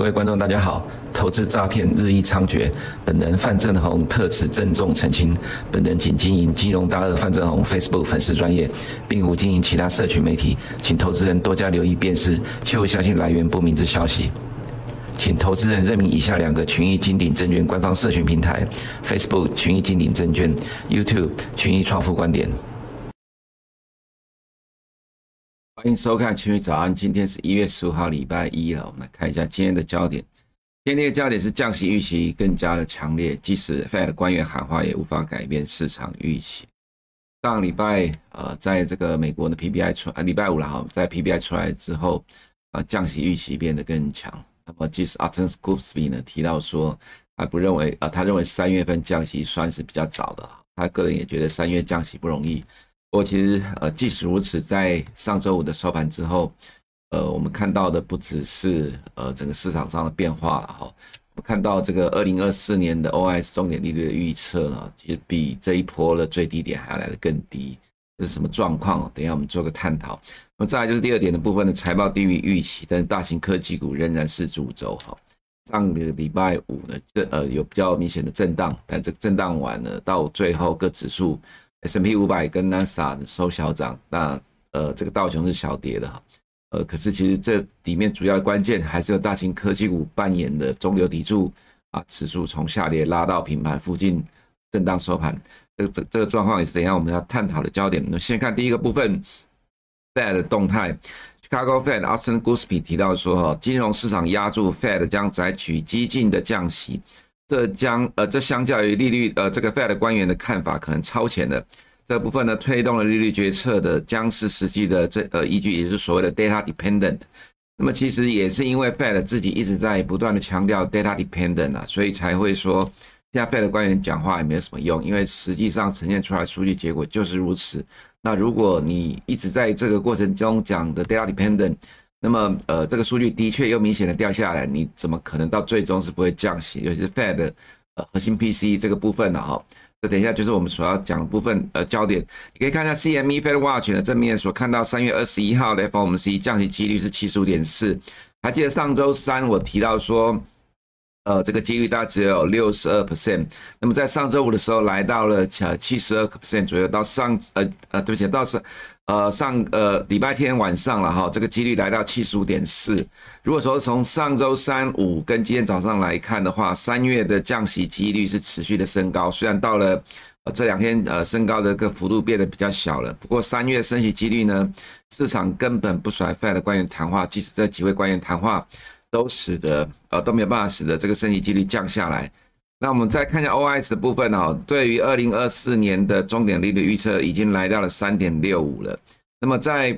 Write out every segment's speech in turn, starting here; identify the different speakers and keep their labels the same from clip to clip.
Speaker 1: 各位观众，大家好。投资诈骗日益猖獗，本人范正红特此郑重澄清，本人仅经营金融大鳄范正红 Facebook 粉丝专业，并无经营其他社群媒体，请投资人多加留意辨识，切勿相信来源不明之消息。请投资人认明以下两个群益金鼎证券官方社群平台：Facebook 群益金鼎证券，YouTube 群益创富观点。欢迎收看群益早安，今天是一月十五号，礼拜一了。我们来看一下今天的焦点。今天的焦点是降息预期更加的强烈，即使 Fed 官员喊话，也无法改变市场预期。上礼拜，呃，在这个美国的 PPI 出，礼拜五了哈，在 PPI 出来之后，啊，降息预期变得更强。那么，即使 Arthur Goolsbee 呢提到说，还不认为，啊，他认为三月份降息算是比较早的。他个人也觉得三月降息不容易。不过，其实，呃，即使如此，在上周五的收盘之后。呃，我们看到的不只是呃整个市场上的变化了哈，我们看到这个二零二四年的 OS 重点利率的预测呢，其实比这一波的最低点还要来得更低，这是什么状况？等一下我们做个探讨。那么再来就是第二点的部分的财报低于预期，但是大型科技股仍然是主轴哈。上个礼拜五呢，这呃有比较明显的震荡，但这个震荡完了，到最后各指数 S&P 五百跟 NASA 收小涨，那呃这个道琼是小跌的哈。呃，可是其实这里面主要的关键还是由大型科技股扮演的中流砥柱啊，指数从下跌拉到平盘附近震荡收盘，这个这这个状况也是等一下我们要探讨的焦点。那先看第一个部分，Fed 的动态，Chicago Fed Arthur Goolsbee 提到说，哈，金融市场押注 Fed 将采取激进的降息，这将呃这相较于利率呃这个 Fed 官员的看法可能超前的。这部分呢，推动了利率决策的将是实际的这呃依据，也就是所谓的 data dependent。那么其实也是因为 Fed 自己一直在不断的强调 data dependent 啊，所以才会说现在 Fed 官员讲话也没有什么用，因为实际上呈现出来数据结果就是如此。那如果你一直在这个过程中讲的 data dependent，那么呃这个数据的确又明显的掉下来，你怎么可能到最终是不会降息？尤其是 Fed 呃核心 PC 这个部分的哈。这等一下就是我们所要讲的部分，呃，焦点。你可以看一下 CME Fed Watch 的正面所看到，三月二十一号的 FOMC 降息几率是七十五点四。还记得上周三我提到说，呃，这个几率大概只有六十二 percent。那么在上周五的时候来到了呃七十二 percent 左右，到上呃呃对不起，到是。呃，上呃礼拜天晚上了哈，这个几率来到七十五点四。如果说从上周三五跟今天早上来看的话，三月的降息几率是持续的升高，虽然到了呃这两天呃升高的个幅度变得比较小了，不过三月升息几率呢，市场根本不甩 Fed 的官员谈话，即使这几位官员谈话都使得呃都没有办法使得这个升息几率降下来。那我们再看一下 OIS 的部分哦，对于二零二四年的终点利率预测已经来到了三点六五了。那么在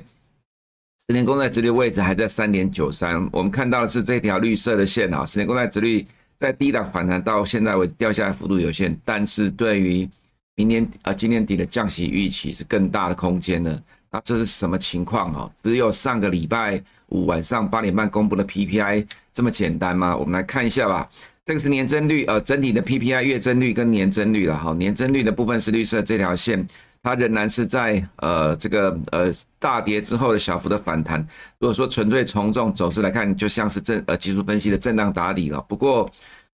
Speaker 1: 十年公债殖率位置还在三点九三，我们看到的是这条绿色的线啊，十年公债殖率在低档反弹到现在为止掉下来幅度有限，但是对于明年啊今年底的降息预期是更大的空间的。那这是什么情况哈？只有上个礼拜五晚上八点半公布的 PPI 这么简单吗？我们来看一下吧。这个是年增率，呃，整体的 PPI 月增率跟年增率了哈。年增率的部分是绿色这条线，它仍然是在呃这个呃大跌之后的小幅的反弹。如果说纯粹从这种走势来看，就像是震呃技术分析的震荡打底了。不过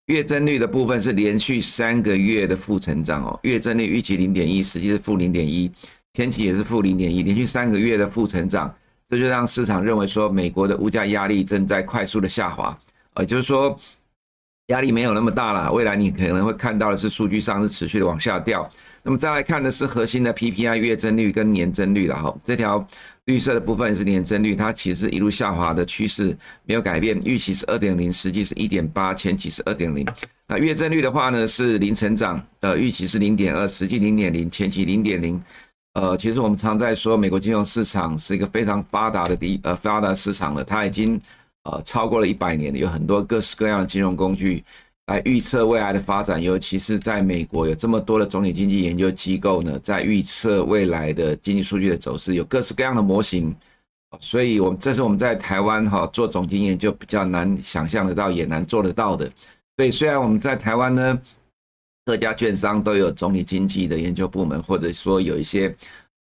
Speaker 1: 月增率的部分是连续三个月的负成长哦，月增率预期零点一，实际是负零点一，前期也是负零点一，连续三个月的负成长，这就让市场认为说美国的物价压力正在快速的下滑，呃，就是说。压力没有那么大了，未来你可能会看到的是数据上是持续的往下掉。那么再来看的是核心的 PPI 月增率跟年增率了哈，这条绿色的部分是年增率，它其实一路下滑的趋势没有改变，预期是二点零，实际是一点八，前期是二点零。那月增率的话呢是零成长，呃，预期是零点二，实际零点零，前期零点零。呃，其实我们常在说美国金融市场是一个非常发达的第呃发达市场了，它已经。呃，超过了一百年，有很多各式各样的金融工具来预测未来的发展，尤其是在美国有这么多的总体经济研究机构呢，在预测未来的经济数据的走势，有各式各样的模型。所以，我们这是我们在台湾哈做总经研究比较难想象得到，也难做得到的。所以，虽然我们在台湾呢，各家券商都有总体经济的研究部门，或者说有一些。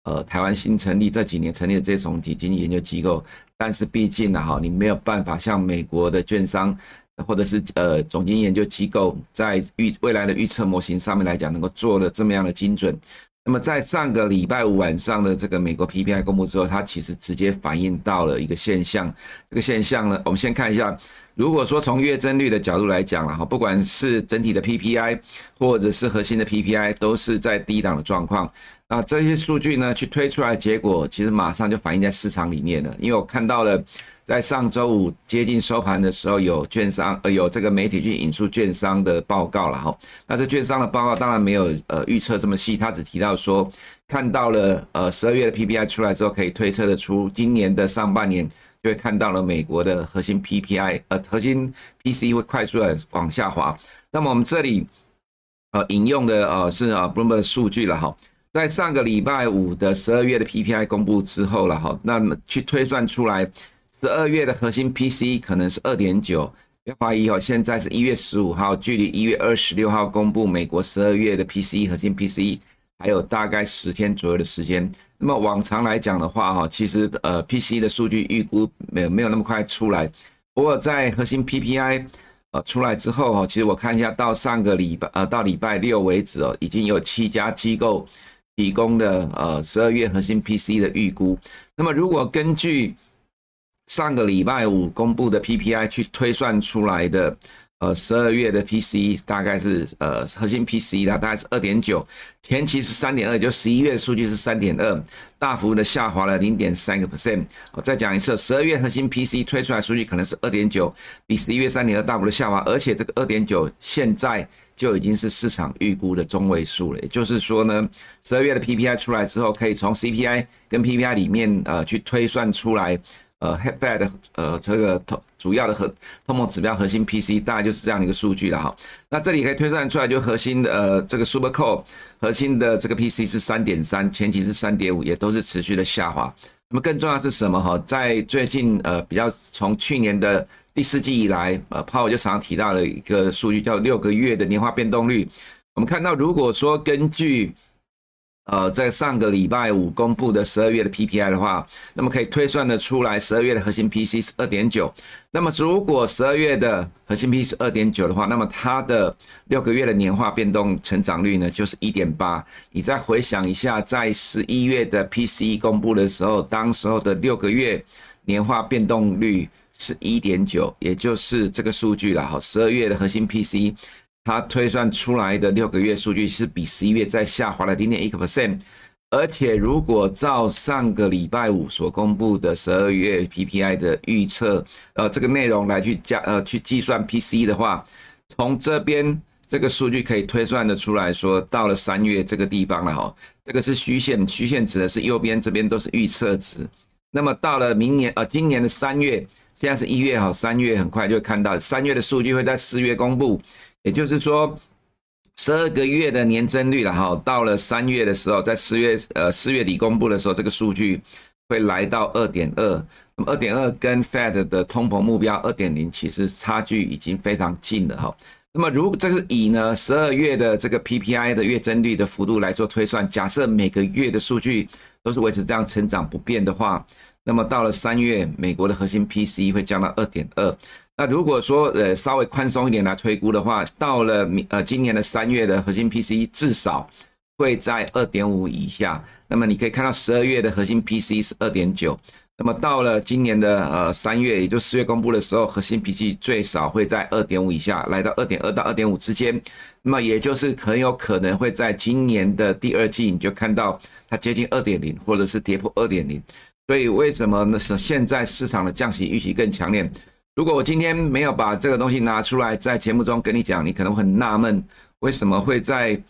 Speaker 1: 呃，台湾新成立这几年成立的这些总体经济研究机构，但是毕竟呢，哈，你没有办法像美国的券商或者是呃总经研究机构在预未来的预测模型上面来讲，能够做的这么样的精准。那么在上个礼拜五晚上的这个美国 PPI 公布之后，它其实直接反映到了一个现象。这个现象呢，我们先看一下，如果说从月增率的角度来讲了哈，不管是整体的 PPI 或者是核心的 PPI，都是在低档的状况。那这些数据呢，去推出来结果，其实马上就反映在市场里面了，因为我看到了。在上周五接近收盘的时候，有券商呃有这个媒体去引述券商的报告了哈。那这券商的报告当然没有呃预测这么细，他只提到说看到了呃十二月的 PPI 出来之后，可以推测得出今年的上半年就会看到了美国的核心 PPI 呃核心 PC 会快速的往下滑。那么我们这里呃引用的呃是啊 Bloomberg 数据了哈，在上个礼拜五的十二月的 PPI 公布之后了哈，那么去推算出来。十二月的核心 PC 可能是二点九，别怀疑哦。现在是一月十五号，距离一月二十六号公布美国十二月的 PCE 核心 PC 还有大概十天左右的时间。那么往常来讲的话，哈，其实呃，P C 的数据预估没有没有那么快出来。不过在核心 PPI 呃出来之后，哈，其实我看一下到上个礼拜呃到礼拜六为止哦，已经有七家机构提供的呃十二月核心 P C 的预估。那么如果根据上个礼拜五公布的 PPI 去推算出来的，呃，十二月的 P C 大概是呃核心 PC 它大概是二点九，前期是三点二，就十一月数据是三点二，大幅的下滑了零点三个 percent。我再讲一次，十二月核心 P C 推出来数据可能是二点九，比十一月三点二大幅的下滑，而且这个二点九现在就已经是市场预估的中位数了。也就是说呢，十二月的 PPI 出来之后，可以从 CPI 跟 PPI 里面呃去推算出来。呃，Fed 呃，这个通主要的核通膨指标核心 PC 大概就是这样的一个数据了哈。那这里可以推算出来，就核心的呃这个 Super Core 核心的这个 PC 是三点三，前期是三点五，也都是持续的下滑。那么更重要是什么哈？在最近呃比较从去年的第四季以来，呃，Powell 就常常提到了一个数据叫六个月的年化变动率。我们看到，如果说根据呃，在上个礼拜五公布的十二月的 PPI 的话，那么可以推算得出来，十二月的核心 PC 是二点九。那么如果十二月的核心 PC 是二点九的话，那么它的六个月的年化变动成长率呢，就是一点八。你再回想一下，在十一月的 PC 公布的时候，当时候的六个月年化变动率是一点九，也就是这个数据了。好，十二月的核心 PC。它推算出来的六个月数据是比十一月再下滑了零点一个 percent，而且如果照上个礼拜五所公布的十二月 PPI 的预测，呃，这个内容来去加呃去计算 PCE 的话，从这边这个数据可以推算得出来说，到了三月这个地方了哈，这个是虚线，虚线指的是右边这边都是预测值，那么到了明年呃今年的三月，现在是一月哈，三月很快就会看到三月的数据会在四月公布。也就是说，十二个月的年增率了哈，到了三月的时候，在四月呃四月底公布的时候，这个数据会来到二点二。那么二点二跟 Fed 的通膨目标二点零其实差距已经非常近了哈。那么如果这个以呢十二月的这个 PPI 的月增率的幅度来做推算，假设每个月的数据都是维持这样成长不变的话，那么到了三月，美国的核心 PCE 会降到二点二。那如果说呃稍微宽松一点来推估的话，到了明呃今年的三月的核心 P C 至少会在二点五以下。那么你可以看到十二月的核心 P C 是二点九。那么到了今年的呃三月，也就四月公布的时候，核心 P C 最少会在二点五以下，来到二点二到二点五之间。那么也就是很有可能会在今年的第二季，你就看到它接近二点零，或者是跌破二点零。所以为什么呢？是现在市场的降息预期更强烈？如果我今天没有把这个东西拿出来在节目中跟你讲，你可能很纳闷，为什么会在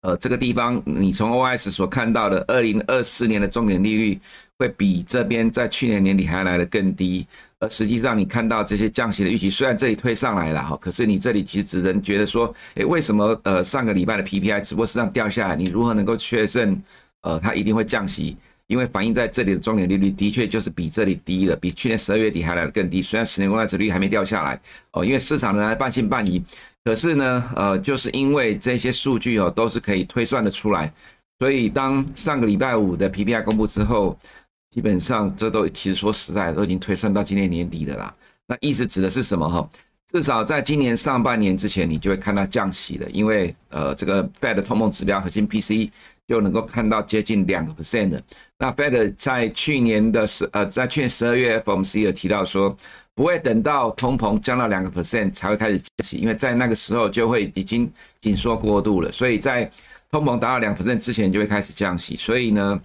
Speaker 1: 呃这个地方，你从 O S 所看到的二零二四年的重点利率会比这边在去年年底还来得更低，而实际上你看到这些降息的预期，虽然这里推上来了哈，可是你这里其实只能觉得说，诶，为什么呃上个礼拜的 PPI 只不过是这样掉下来，你如何能够确认呃它一定会降息？因为反映在这里的重点利率的确就是比这里低了，比去年十二月底还来得更低。虽然十年公债殖率还没掉下来哦，因为市场仍然半信半疑。可是呢，呃，就是因为这些数据哦都是可以推算得出来，所以当上个礼拜五的 PPI 公布之后，基本上这都其实说实在都已经推算到今年年底的啦。那意思指的是什么哈？至少在今年上半年之前，你就会看到降息了，因为呃，这个 Fed 通膨指标核心 PCE 就能够看到接近两个 percent 的。那 Fed 在去年的十呃，在去年十二月 FOMC 有提到说，不会等到通膨降到两个 percent 才会开始降息，因为在那个时候就会已经紧缩过度了，所以在通膨达到两 percent 之前就会开始降息。所以呢，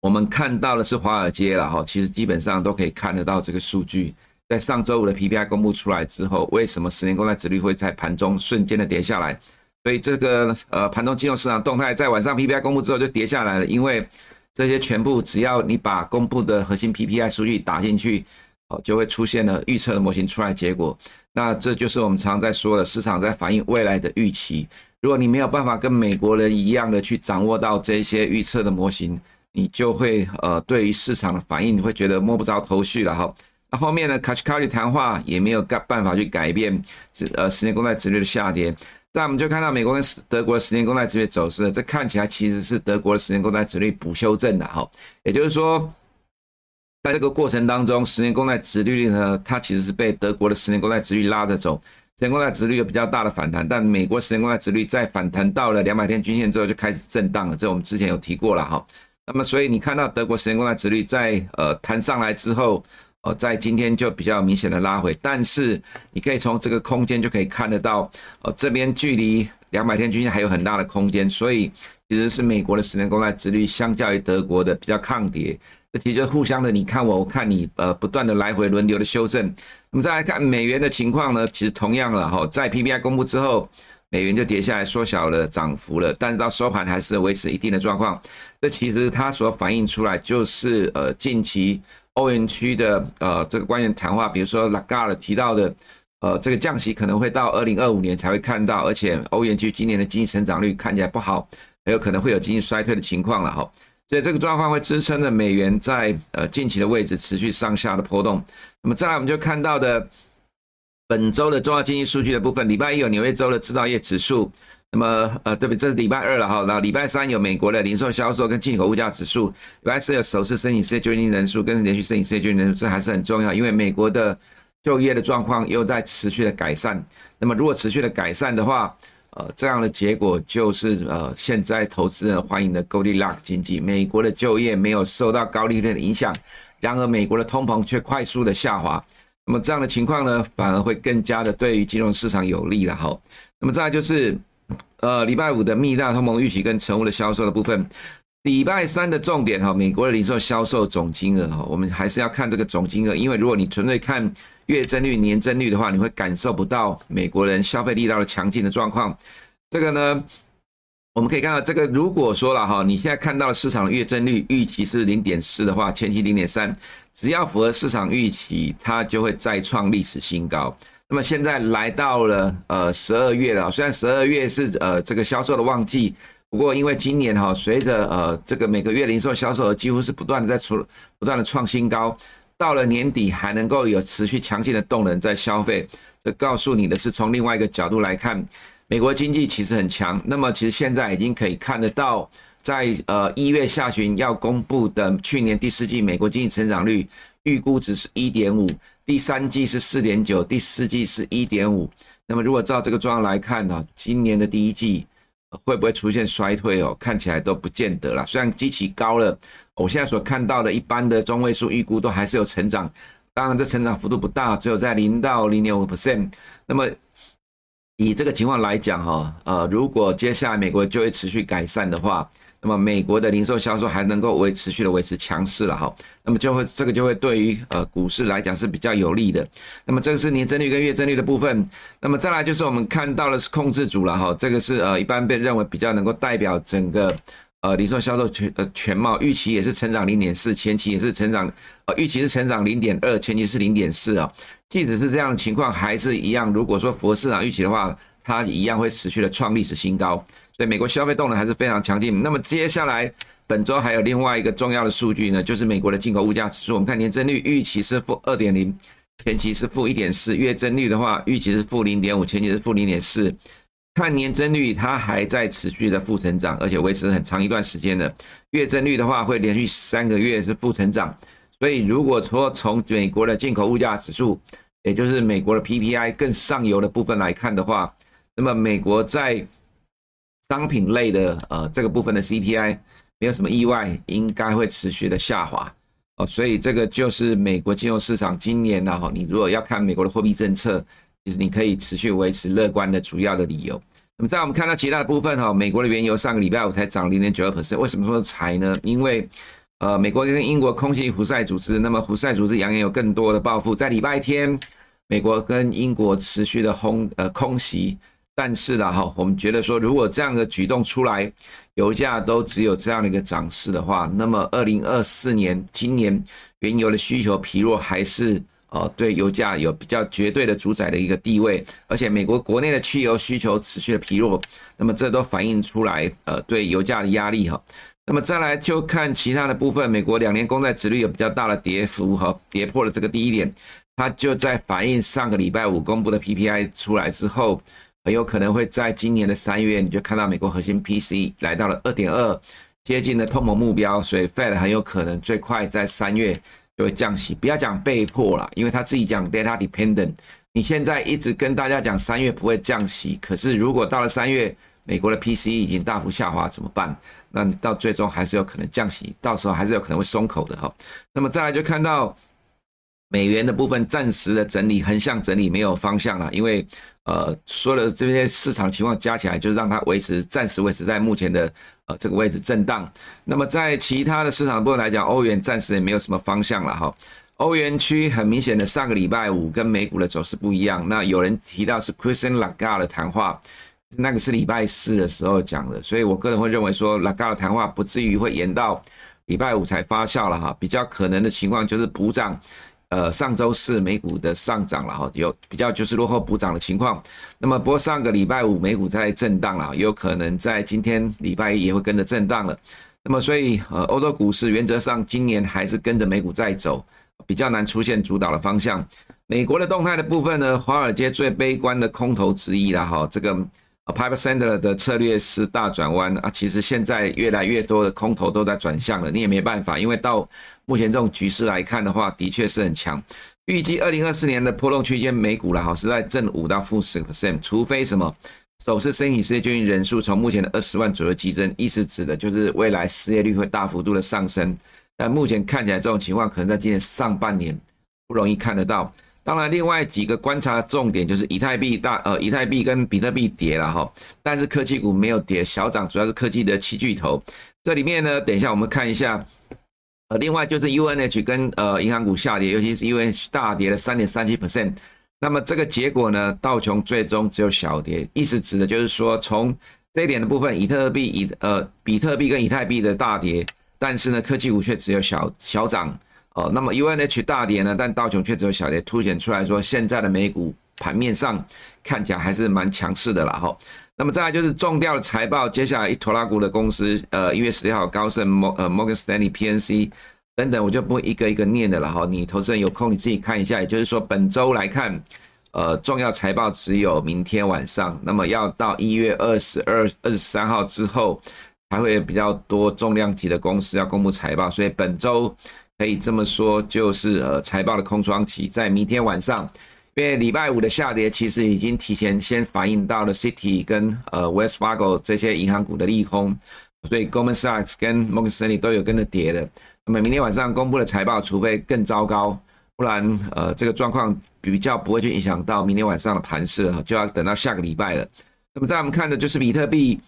Speaker 1: 我们看到的是华尔街了哈，其实基本上都可以看得到这个数据。在上周五的 PPI 公布出来之后，为什么十年公债殖率会在盘中瞬间的跌下来？所以这个呃盘中金融市场动态在晚上 PPI 公布之后就跌下来了，因为这些全部只要你把公布的核心 PPI 数据打进去，哦，就会出现了预测的模型出来结果。那这就是我们常常在说的，市场在反映未来的预期。如果你没有办法跟美国人一样的去掌握到这些预测的模型，你就会呃对于市场的反应你会觉得摸不着头绪了哈。那后面呢，Kashkari 谈话也没有办法去改变，呃，十年公债殖率的下跌。那我们就看到美国跟德国的十年公债殖率走势，这看起来其实是德国的十年公债殖率补修正的哈。也就是说，在这个过程当中，十年公债殖率呢，它其实是被德国的十年公债殖率拉着走，十年公债殖率有比较大的反弹，但美国十年公债殖率在反弹到了两百天均线之后就开始震荡了，这我们之前有提过了哈。那么所以你看到德国十年公债殖率在呃弹上来之后。哦，在今天就比较明显的拉回，但是你可以从这个空间就可以看得到，哦，这边距离两百天均线还有很大的空间，所以其实是美国的十年公债殖率相较于德国的比较抗跌，这其实互相的你看我，我看你，呃，不断的来回轮流的修正。我们再来看美元的情况呢，其实同样了哈，在 PPI 公布之后，美元就跌下来，缩小了涨幅了，但是到收盘还是维持一定的状况。这其实它所反映出来就是呃近期。欧元区的呃这个官员谈话，比如说拉加尔提到的，呃这个降息可能会到二零二五年才会看到，而且欧元区今年的经济成长率看起来不好，很有可能会有经济衰退的情况了哈。所以这个状况会支撑着美元在呃近期的位置持续上下的波动。那么再来我们就看到的本周的重要经济数据的部分，礼拜一有纽约州的制造业指数。那么，呃，对不对？这是礼拜二了哈。然后礼拜三有美国的零售销售跟进口物价指数。礼拜四有首次申请失业救济人数跟连续申请失业救济人数，这还是很重要，因为美国的就业的状况又在持续的改善。那么如果持续的改善的话，呃，这样的结果就是呃，现在投资人欢迎的 Goldilocks 经济，美国的就业没有受到高利率的影响，然而美国的通膨却快速的下滑。那么这样的情况呢，反而会更加的对于金融市场有利了哈。那么再就是。呃，礼拜五的密大通膨预期跟成屋的销售的部分，礼拜三的重点哈，美国的零售销售总金额哈，我们还是要看这个总金额，因为如果你纯粹看月增率、年增率的话，你会感受不到美国人消费力道的强劲的状况。这个呢，我们可以看到，这个如果说了哈，你现在看到市场月增率预期是零点四的话，前期零点三，只要符合市场预期，它就会再创历史新高。那么现在来到了呃十二月了，虽然十二月是呃这个销售的旺季，不过因为今年哈随着呃这个每个月零售销售额几乎是不断的在出不断的创新高，到了年底还能够有持续强劲的动能在消费，这告诉你的是从另外一个角度来看，美国经济其实很强。那么其实现在已经可以看得到，在呃一月下旬要公布的去年第四季美国经济成长率。预估值是一点五，第三季是四点九，第四季是一点五。那么如果照这个状况来看呢，今年的第一季会不会出现衰退哦？看起来都不见得了。虽然基期高了，我现在所看到的一般的中位数预估都还是有成长，当然这成长幅度不大，只有在零到零点五 percent。那么以这个情况来讲哈，呃，如果接下来美国就会持续改善的话。那么美国的零售销售还能够维持续的维持强势了哈，那么就会这个就会对于呃股市来讲是比较有利的。那么这个是年增率跟月增率的部分。那么再来就是我们看到的是控制组了哈，这个是呃一般被认为比较能够代表整个呃零售销售全呃全貌，预期也是成长零点四，前期也是成长呃预期是成长零点二，前期是零点四啊。即使是这样的情况，还是一样，如果说符合市场预期的话，它一样会持续的创历史新高。所以美国消费动能还是非常强劲。那么接下来本周还有另外一个重要的数据呢，就是美国的进口物价指数。我们看年增率预期是负二点零，前期是负一点四；月增率的话，预期是负零点五，前期是负零点四。看年增率，它还在持续的负成长，而且维持很长一段时间的。月增率的话，会连续三个月是负成长。所以如果说从美国的进口物价指数也就是美国的 PPI 更上游的部分来看的话，那么美国在商品类的呃这个部分的 CPI 没有什么意外，应该会持续的下滑哦，所以这个就是美国金融市场今年呢哈，你如果要看美国的货币政策，其实你可以持续维持乐观的主要的理由。那么在我们看到其他的部分哈，美国的原油上个礼拜五才涨零点九二 percent，为什么说才呢？因为呃，美国跟英国空袭胡塞组织，那么胡塞组织扬言有更多的报复，在礼拜天，美国跟英国持续的轰呃空袭。但是呢，哈，我们觉得说，如果这样的举动出来，油价都只有这样的一个涨势的话，那么二零二四年今年原油的需求疲弱，还是呃对油价有比较绝对的主宰的一个地位。而且美国国内的汽油需求持续的疲弱，那么这都反映出来呃对油价的压力哈。那么再来就看其他的部分，美国两年公债殖率有比较大的跌幅哈，跌破了这个第一点，它就在反映上个礼拜五公布的 PPI 出来之后。很有可能会在今年的三月，你就看到美国核心 PCE 来到了二点二，接近了通膨目标，所以 Fed 很有可能最快在三月就会降息。不要讲被迫了，因为他自己讲 data dependent。你现在一直跟大家讲三月不会降息，可是如果到了三月，美国的 PC 已经大幅下滑，怎么办？那你到最终还是有可能降息，到时候还是有可能会松口的哈。那么再来就看到美元的部分暂时的整理，横向整理没有方向了，因为。呃，所有的这些市场情况加起来，就是让它维持暂时维持在目前的呃这个位置震荡。那么在其他的市场部分来讲，欧元暂时也没有什么方向了哈。欧元区很明显的上个礼拜五跟美股的走势不一样。那有人提到是 Christine Lagarde 的谈话，那个是礼拜四的时候讲的，所以我个人会认为说 Lagarde 的谈话不至于会延到礼拜五才发酵了哈。比较可能的情况就是补涨。呃，上周四美股的上涨了哈，有比较就是落后补涨的情况。那么，不过上个礼拜五美股在震荡了，有可能在今天礼拜一也会跟着震荡了。那么，所以呃，欧洲股市原则上今年还是跟着美股在走，比较难出现主导的方向。美国的动态的部分呢，华尔街最悲观的空头之一了哈，这个。，Piper Sandler 的策略是大转弯啊，其实现在越来越多的空头都在转向了，你也没办法，因为到目前这种局势来看的话，的确是很强。预计二零二四年的波动区间，美股了哈是在正五到负十 percent，除非什么首次申请失业救济人数从目前的二十万左右激增，意思指的就是未来失业率会大幅度的上升。但目前看起来这种情况可能在今年上半年不容易看得到。当然，另外几个观察重点就是以太币大呃，以太币跟比特币跌了哈，但是科技股没有跌，小涨主要是科技的七巨头。这里面呢，等一下我们看一下，呃，另外就是 UNH 跟呃银行股下跌，尤其是 UNH 大跌了三点三七 percent。那么这个结果呢，道琼最终只有小跌，意思指的就是说，从这一点的部分，以特币以呃比特币跟以太币的大跌，但是呢，科技股却只有小小涨。哦，那么 UNH 大跌呢，但道琼却只有小跌，凸显出来说现在的美股盘面上看起来还是蛮强势的啦哈。那么再来就是重调的财报，接下来一拖拉股的公司，呃，一月十六号高盛、摩呃 Morgan Stanley、PNC 等等，我就不一个一个念的了哈。你投资人有空你自己看一下，也就是说本周来看，呃，重要财报只有明天晚上，那么要到一月二十二、二十三号之后，还会比较多重量级的公司要公布财报，所以本周。可以这么说，就是呃财报的空窗期在明天晚上，因为礼拜五的下跌其实已经提前先反映到了 Citi 跟呃 Wells Fargo 这些银行股的利空，所以 Goldman Sachs 跟 Morgan Stanley 都有跟着跌的。那么明天晚上公布的财报，除非更糟糕，不然呃这个状况比较不会去影响到明天晚上的盘势了，就要等到下个礼拜了。那么在我们看的就是比特币。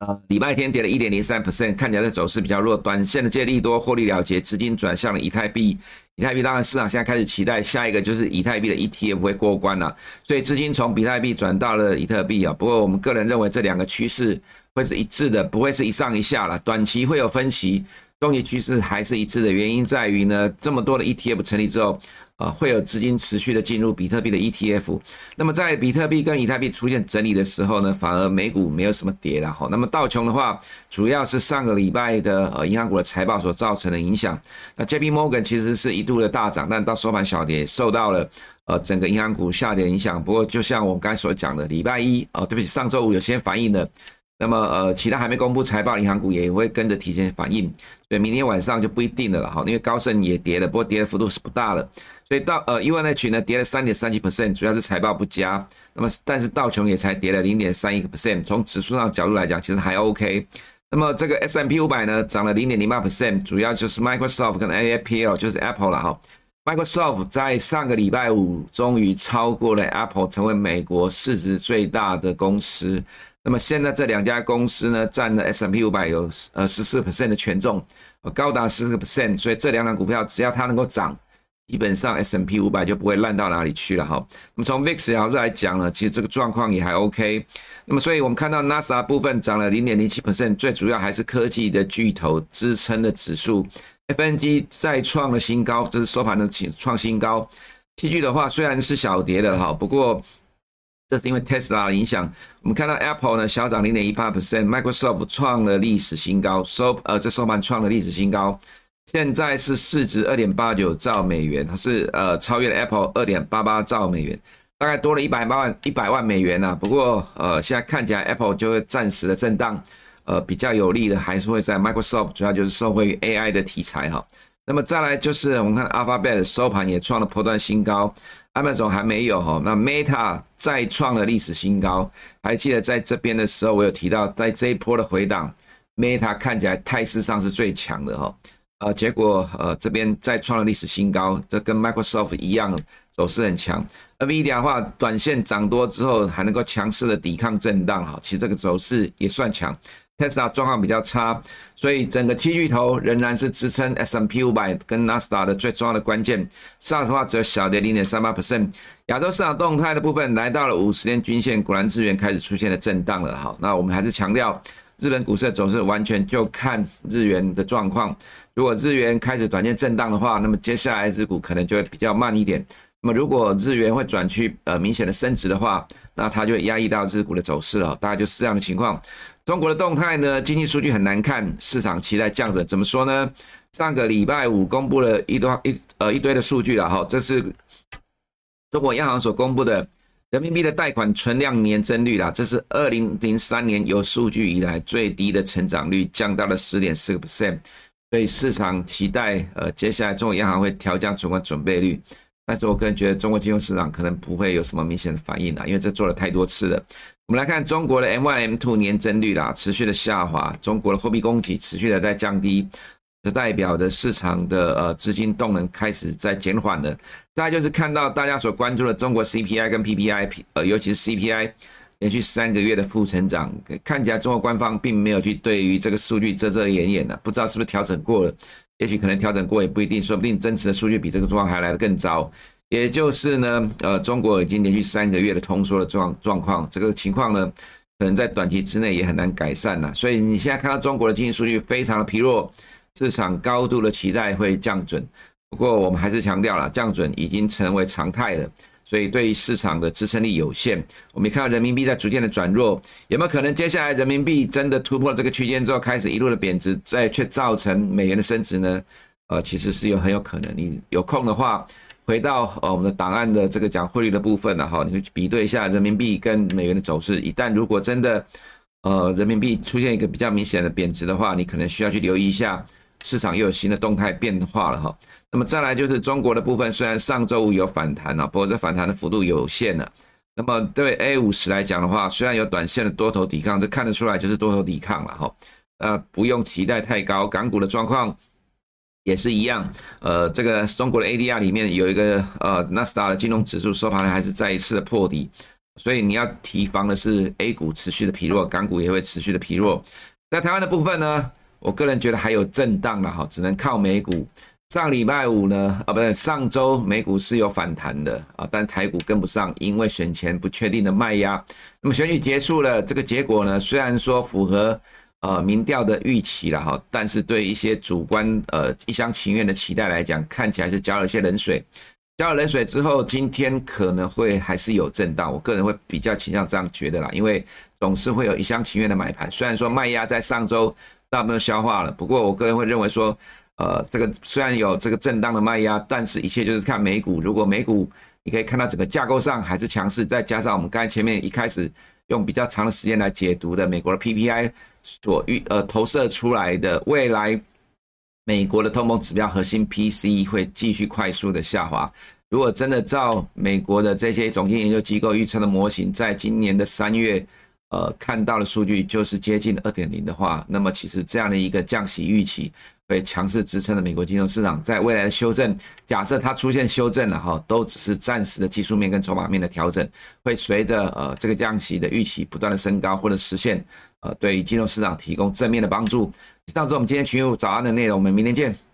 Speaker 1: 呃，礼拜天跌了一点零三 percent，看起来的走势比较弱。短线的借利多获利了结，资金转向了以太币。以太币当然市场现在开始期待下一个就是以太币的 ETF 会过关了，所以资金从比特币转到了以特币啊。不过我们个人认为这两个趋势会是一致的，不会是一上一下了。短期会有分歧，中期趋势还是一致的。原因在于呢，这么多的 ETF 成立之后。啊，会有资金持续的进入比特币的 ETF。那么在比特币跟以太币出现整理的时候呢，反而美股没有什么跌了哈。那么道琼的话，主要是上个礼拜的呃银行股的财报所造成的影响。那 JP Morgan 其实是一度的大涨，但到收盘小跌，受到了呃整个银行股下跌影响。不过就像我刚才所讲的，礼拜一哦，对不起，上周五有先反应的。那么呃，其他还没公布财报，银行股也会跟着提前反应。所以明天晚上就不一定了了哈，因为高盛也跌了，不过跌的幅度是不大了。所以到呃 UNH 呢跌了三点三七 percent，主要是财报不佳。那么但是道琼也才跌了零点三一个 percent，从指数上角度来讲，其实还 OK。那么这个 S M P 五百呢涨了零点零八 percent，主要就是 Microsoft 跟 APL 就是 Apple 了哈。Microsoft 在上个礼拜五终于超过了 Apple，成为美国市值最大的公司。那么现在这两家公司呢，占了 S M P 五百有呃十四 percent 的权重，高达十四个 percent。所以这两档股票只要它能够涨，基本上 S&P 五百就不会烂到哪里去了哈。那么从 VIX 角度来讲呢，其实这个状况也还 OK。那么所以我们看到 NASA 部分涨了零点零七 percent，最主要还是科技的巨头支撑的指数。FNG 再创了新高，这是收盘的创新高。器具的话虽然是小跌的哈，不过这是因为 Tesla 的影响。我们看到 Apple 呢小涨零点一八 percent，Microsoft 创了历史新高，收呃这收盘创了历史新高，现在是市值二点八九兆美元，它是呃超越了 Apple 二点八八兆美元，大概多了一百万一百万美元呐、啊。不过呃现在看起来 Apple 就会暂时的震荡。呃，比较有利的还是会在 Microsoft，主要就是受惠于 AI 的题材哈。那么再来就是我们看 Alphabet 收盘也创了波段新高，Amazon 还没有哈。那 Meta 再创了历史新高，还记得在这边的时候我有提到，在这一波的回档，Meta 看起来态势上是最强的哈。呃，结果呃这边再创了历史新高，这跟 Microsoft 一样走势很强。NVIDIA 的话，短线涨多之后还能够强势的抵抗震荡哈，其实这个走势也算强。Tesla 状况比较差，所以整个七巨头仍然是支撑 S&P 500跟 Nasdaq 的最重要的关键。上的话只有小跌零点三八 percent。亚洲市场动态的部分来到了五十天均线，果然资源开始出现了震荡了。好，那我们还是强调，日本股市的走势完全就看日元的状况。如果日元开始短线震荡的话，那么接下来日股可能就会比较慢一点。那么如果日元会转趋呃明显的升值的话，那它就会压抑到日股的走势了。大概就是这样的情况。中国的动态呢，经济数据很难看，市场期待降准。怎么说呢？上个礼拜五公布了一堆一呃一堆的数据了哈，这是中国央行所公布的人民币的贷款存量年增率啦，这是二零零三年有数据以来最低的成长率，降到了十点四个 percent。所以市场期待呃接下来中国央行会调降存款准备率，但是我个人觉得中国金融市场可能不会有什么明显的反应啦，因为这做了太多次了。我们来看中国的 M1、M2 年增率啦，持续的下滑。中国的货币供给持续的在降低，这代表的市场的呃资金动能开始在减缓了。再就是看到大家所关注的中国 CPI 跟 PPI，呃，尤其是 CPI 连续三个月的负成长，看起来中国官方并没有去对于这个数据遮遮掩掩的，不知道是不是调整过了，也许可能调整过也不一定，说不定真实的数据比这个状况还来得更糟。也就是呢，呃，中国已经连续三个月的通缩的状状况，这个情况呢，可能在短期之内也很难改善了。所以你现在看到中国的经济数据非常的疲弱，市场高度的期待会降准。不过我们还是强调了，降准已经成为常态了，所以对于市场的支撑力有限。我们看到人民币在逐渐的转弱，有没有可能接下来人民币真的突破了这个区间之后，开始一路的贬值，再却造成美元的升值呢？呃，其实是有很有可能。你有空的话。回到呃我们的档案的这个讲汇率的部分了哈，你去比对一下人民币跟美元的走势。一旦如果真的呃人民币出现一个比较明显的贬值的话，你可能需要去留意一下市场又有新的动态变化了哈。那么再来就是中国的部分，虽然上周五有反弹啊，不过这反弹的幅度有限了。那么对 A 五十来讲的话，虽然有短线的多头抵抗，这看得出来就是多头抵抗了哈。呃，不用期待太高，港股的状况。也是一样，呃，这个中国的 ADR 里面有一个呃纳斯达的金融指数收盘还是再一次的破底，所以你要提防的是 A 股持续的疲弱，港股也会持续的疲弱。在台湾的部分呢，我个人觉得还有震荡了哈，只能靠美股。上礼拜五呢，啊，不对，上周美股是有反弹的啊，但台股跟不上，因为选前不确定的卖压。那么选举结束了，这个结果呢，虽然说符合。呃，民调的预期了哈，但是对一些主观呃一厢情愿的期待来讲，看起来是浇了一些冷水。浇了冷水之后，今天可能会还是有震荡，我个人会比较倾向这样觉得啦，因为总是会有一厢情愿的买盘。虽然说卖压在上周大部分消化了，不过我个人会认为说，呃，这个虽然有这个震荡的卖压，但是一切就是看美股。如果美股你可以看到整个架构上还是强势，再加上我们刚才前面一开始用比较长的时间来解读的美国的 PPI。所预呃投射出来的未来，美国的通膨指标核心 PCE 会继续快速的下滑，如果真的照美国的这些总经研究机构预测的模型，在今年的三月，呃，看到的数据就是接近二点零的话，那么其实这样的一个降息预期会强势支撑了美国金融市场，在未来的修正，假设它出现修正了哈，都只是暂时的技术面跟筹码面的调整，会随着呃这个降息的预期不断的升高或者实现，呃，对于金融市场提供正面的帮助。以上是我们今天群友早安的内容，我们明天见。